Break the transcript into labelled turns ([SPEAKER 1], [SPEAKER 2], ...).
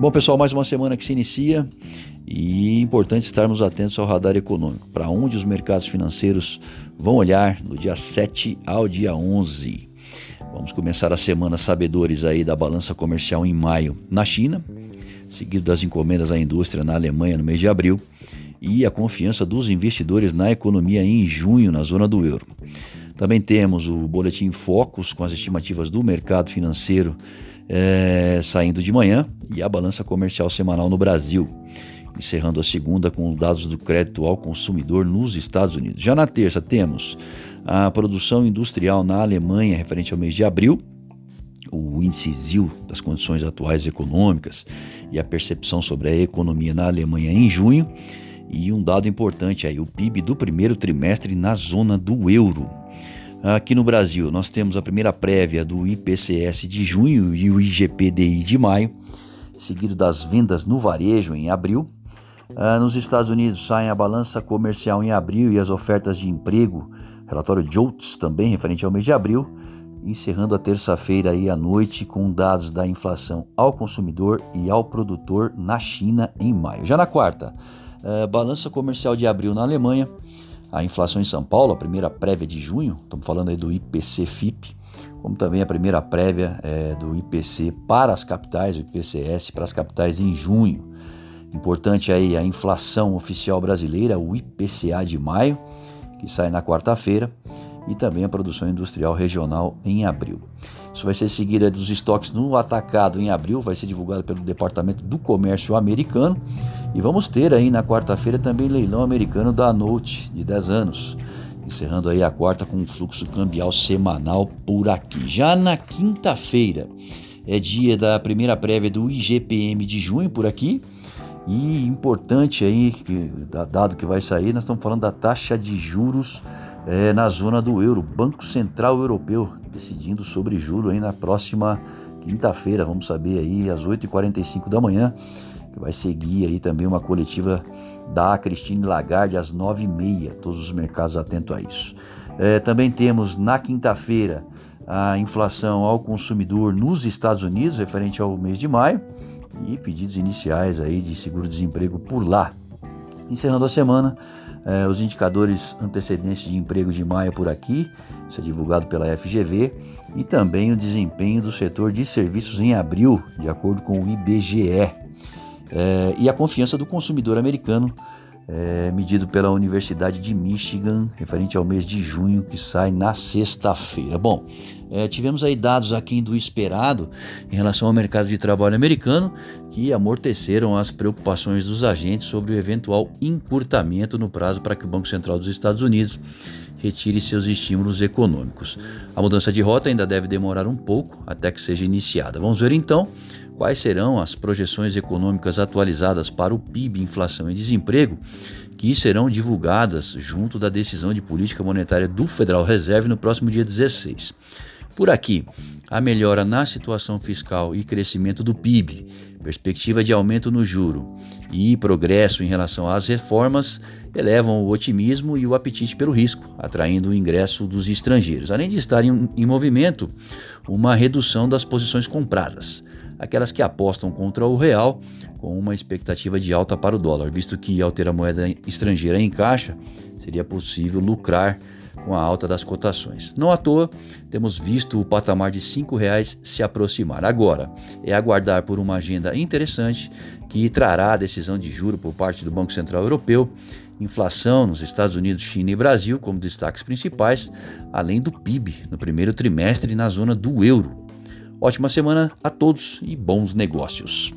[SPEAKER 1] Bom, pessoal, mais uma semana que se inicia e é importante estarmos atentos ao radar econômico, para onde os mercados financeiros vão olhar do dia 7 ao dia 11. Vamos começar a semana sabedores aí da balança comercial em maio na China, seguido das encomendas à indústria na Alemanha no mês de abril e a confiança dos investidores na economia em junho na zona do euro. Também temos o boletim Focus com as estimativas do mercado financeiro é, saindo de manhã e a balança comercial semanal no Brasil, encerrando a segunda com dados do crédito ao consumidor nos Estados Unidos. Já na terça temos a produção industrial na Alemanha referente ao mês de abril, o índice ZIL das condições atuais econômicas e a percepção sobre a economia na Alemanha em junho. E um dado importante aí, o PIB do primeiro trimestre na zona do euro. Aqui no Brasil, nós temos a primeira prévia do IPCS de junho e o IGPDI de maio, seguido das vendas no varejo em abril. Ah, nos Estados Unidos saem a balança comercial em abril e as ofertas de emprego, relatório JOLTS também referente ao mês de abril, encerrando a terça-feira aí à noite com dados da inflação ao consumidor e ao produtor na China em maio. Já na quarta, ah, balança comercial de abril na Alemanha, a inflação em São Paulo, a primeira prévia de junho, estamos falando aí do IPC-FIP, como também a primeira prévia é, do IPC para as capitais, o IPCS para as capitais em junho. Importante aí a inflação oficial brasileira, o IPCA de maio, que sai na quarta-feira, e também a produção industrial regional em abril. Isso vai ser seguido dos estoques no atacado em abril, vai ser divulgado pelo Departamento do Comércio americano e vamos ter aí na quarta-feira também leilão americano da Note de 10 anos. Encerrando aí a quarta com um fluxo cambial semanal por aqui. Já na quinta-feira é dia da primeira prévia do IGPM de junho por aqui. E importante aí, que, dado que vai sair, nós estamos falando da taxa de juros é, na zona do euro. Banco Central Europeu decidindo sobre juros aí na próxima quinta-feira. Vamos saber aí às 8h45 da manhã que vai seguir aí também uma coletiva da Christine Lagarde às 9h30. Todos os mercados atentos a isso. É, também temos na quinta-feira a inflação ao consumidor nos Estados Unidos, referente ao mês de maio, e pedidos iniciais aí de seguro-desemprego por lá. Encerrando a semana, é, os indicadores antecedentes de emprego de maio por aqui, isso é divulgado pela FGV, e também o desempenho do setor de serviços em abril, de acordo com o IBGE é, e a confiança do consumidor americano, é, medido pela Universidade de Michigan, referente ao mês de junho, que sai na sexta-feira. Bom, é, tivemos aí dados aquém do esperado em relação ao mercado de trabalho americano, que amorteceram as preocupações dos agentes sobre o eventual encurtamento no prazo para que o Banco Central dos Estados Unidos retire seus estímulos econômicos. A mudança de rota ainda deve demorar um pouco até que seja iniciada. Vamos ver então quais serão as projeções econômicas atualizadas para o PIB, inflação e desemprego, que serão divulgadas junto da decisão de política monetária do Federal Reserve no próximo dia 16. Por aqui, a melhora na situação fiscal e crescimento do PIB, perspectiva de aumento no juro e progresso em relação às reformas elevam o otimismo e o apetite pelo risco, atraindo o ingresso dos estrangeiros, além de estar em, em movimento uma redução das posições compradas aquelas que apostam contra o real com uma expectativa de alta para o dólar, visto que ao ter a moeda estrangeira em caixa, seria possível lucrar com a alta das cotações. Não à toa, temos visto o patamar de R$ reais se aproximar. Agora, é aguardar por uma agenda interessante que trará a decisão de juro por parte do Banco Central Europeu, inflação nos Estados Unidos, China e Brasil como destaques principais, além do PIB no primeiro trimestre na zona do euro. Ótima semana a todos e bons negócios.